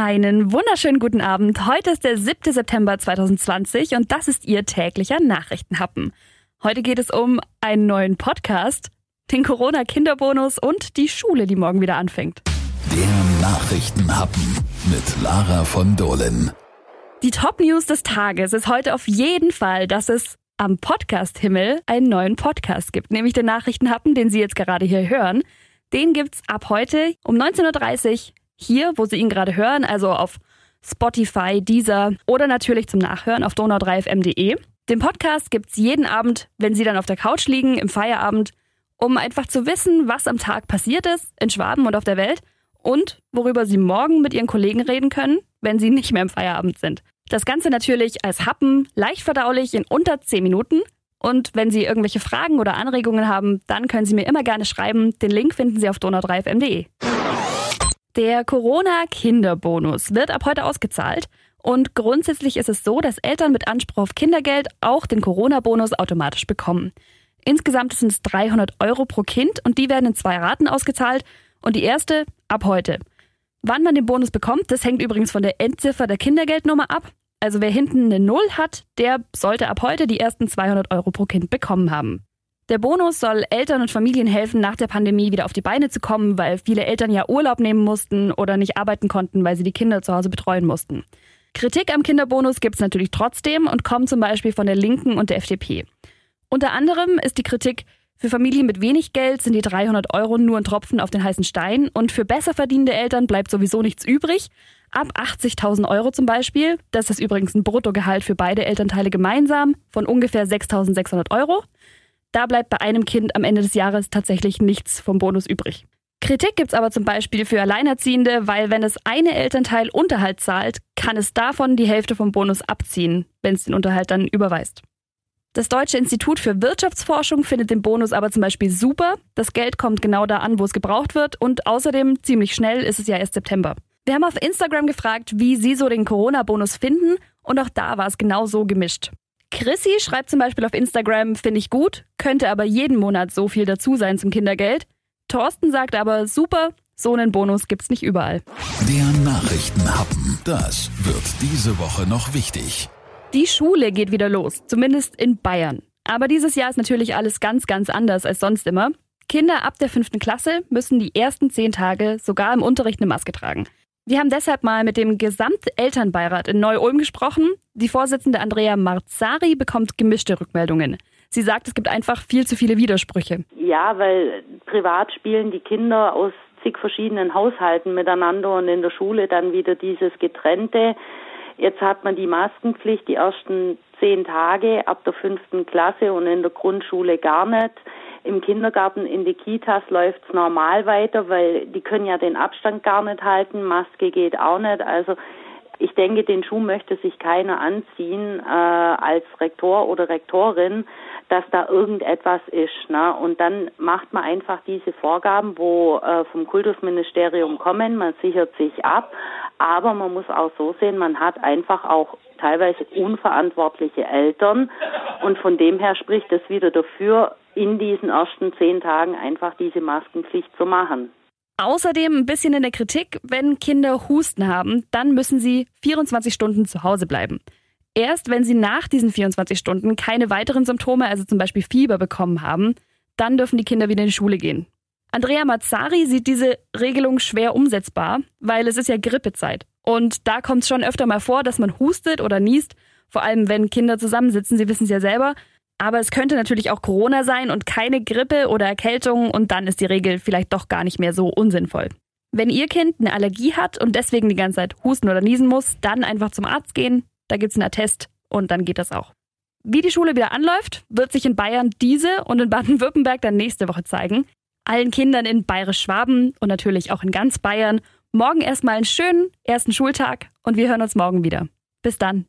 Einen wunderschönen guten Abend. Heute ist der 7. September 2020 und das ist Ihr täglicher Nachrichtenhappen. Heute geht es um einen neuen Podcast, den Corona-Kinderbonus und die Schule, die morgen wieder anfängt. Der Nachrichtenhappen mit Lara von Dohlen. Die Top-News des Tages ist heute auf jeden Fall, dass es am Podcast-Himmel einen neuen Podcast gibt, nämlich den Nachrichtenhappen, den Sie jetzt gerade hier hören. Den gibt's ab heute um 19.30 Uhr hier, wo Sie ihn gerade hören, also auf Spotify, Deezer oder natürlich zum Nachhören auf donau3fm.de. Den Podcast gibt's jeden Abend, wenn Sie dann auf der Couch liegen, im Feierabend, um einfach zu wissen, was am Tag passiert ist, in Schwaben und auf der Welt und worüber Sie morgen mit Ihren Kollegen reden können, wenn Sie nicht mehr im Feierabend sind. Das Ganze natürlich als Happen, leicht verdaulich in unter 10 Minuten. Und wenn Sie irgendwelche Fragen oder Anregungen haben, dann können Sie mir immer gerne schreiben. Den Link finden Sie auf donau3fm.de. Der Corona-Kinderbonus wird ab heute ausgezahlt. Und grundsätzlich ist es so, dass Eltern mit Anspruch auf Kindergeld auch den Corona-Bonus automatisch bekommen. Insgesamt sind es 300 Euro pro Kind und die werden in zwei Raten ausgezahlt. Und die erste ab heute. Wann man den Bonus bekommt, das hängt übrigens von der Endziffer der Kindergeldnummer ab. Also wer hinten eine Null hat, der sollte ab heute die ersten 200 Euro pro Kind bekommen haben. Der Bonus soll Eltern und Familien helfen, nach der Pandemie wieder auf die Beine zu kommen, weil viele Eltern ja Urlaub nehmen mussten oder nicht arbeiten konnten, weil sie die Kinder zu Hause betreuen mussten. Kritik am Kinderbonus gibt es natürlich trotzdem und kommt zum Beispiel von der Linken und der FDP. Unter anderem ist die Kritik, für Familien mit wenig Geld sind die 300 Euro nur ein Tropfen auf den heißen Stein und für besser verdienende Eltern bleibt sowieso nichts übrig. Ab 80.000 Euro zum Beispiel, das ist übrigens ein Bruttogehalt für beide Elternteile gemeinsam von ungefähr 6.600 Euro. Da bleibt bei einem Kind am Ende des Jahres tatsächlich nichts vom Bonus übrig. Kritik gibt's aber zum Beispiel für Alleinerziehende, weil wenn das eine Elternteil Unterhalt zahlt, kann es davon die Hälfte vom Bonus abziehen, wenn es den Unterhalt dann überweist. Das Deutsche Institut für Wirtschaftsforschung findet den Bonus aber zum Beispiel super. Das Geld kommt genau da an, wo es gebraucht wird und außerdem ziemlich schnell ist es ja erst September. Wir haben auf Instagram gefragt, wie Sie so den Corona-Bonus finden und auch da war es genau so gemischt. Chrissy schreibt zum Beispiel auf Instagram, finde ich gut, könnte aber jeden Monat so viel dazu sein zum Kindergeld. Thorsten sagt aber, super, so einen Bonus gibt's nicht überall. Der Nachrichtenhappen, das wird diese Woche noch wichtig. Die Schule geht wieder los, zumindest in Bayern. Aber dieses Jahr ist natürlich alles ganz, ganz anders als sonst immer. Kinder ab der fünften Klasse müssen die ersten zehn Tage sogar im Unterricht eine Maske tragen. Wir haben deshalb mal mit dem Gesamtelternbeirat in Neu-Ulm gesprochen. Die Vorsitzende Andrea Marzari bekommt gemischte Rückmeldungen. Sie sagt, es gibt einfach viel zu viele Widersprüche. Ja, weil privat spielen die Kinder aus zig verschiedenen Haushalten miteinander und in der Schule dann wieder dieses getrennte. Jetzt hat man die Maskenpflicht die ersten zehn Tage ab der fünften Klasse und in der Grundschule gar nicht. Im Kindergarten, in die Kitas läuft es normal weiter, weil die können ja den Abstand gar nicht halten, Maske geht auch nicht. Also ich denke, den Schuh möchte sich keiner anziehen äh, als Rektor oder Rektorin, dass da irgendetwas ist. Ne? Und dann macht man einfach diese Vorgaben, wo äh, vom Kultusministerium kommen, man sichert sich ab, aber man muss auch so sehen, man hat einfach auch teilweise unverantwortliche Eltern und von dem her spricht es wieder dafür, in diesen ersten zehn Tagen einfach diese Maskenpflicht zu machen. Außerdem ein bisschen in der Kritik, wenn Kinder Husten haben, dann müssen sie 24 Stunden zu Hause bleiben. Erst wenn sie nach diesen 24 Stunden keine weiteren Symptome, also zum Beispiel Fieber bekommen haben, dann dürfen die Kinder wieder in die Schule gehen. Andrea Mazzari sieht diese Regelung schwer umsetzbar, weil es ist ja Grippezeit. Und da kommt es schon öfter mal vor, dass man hustet oder niest, vor allem wenn Kinder zusammensitzen, sie wissen es ja selber. Aber es könnte natürlich auch Corona sein und keine Grippe oder Erkältung und dann ist die Regel vielleicht doch gar nicht mehr so unsinnvoll. Wenn Ihr Kind eine Allergie hat und deswegen die ganze Zeit husten oder niesen muss, dann einfach zum Arzt gehen, da gibt's einen Attest und dann geht das auch. Wie die Schule wieder anläuft, wird sich in Bayern diese und in Baden-Württemberg dann nächste Woche zeigen. Allen Kindern in Bayerisch-Schwaben und natürlich auch in ganz Bayern morgen erstmal einen schönen ersten Schultag und wir hören uns morgen wieder. Bis dann.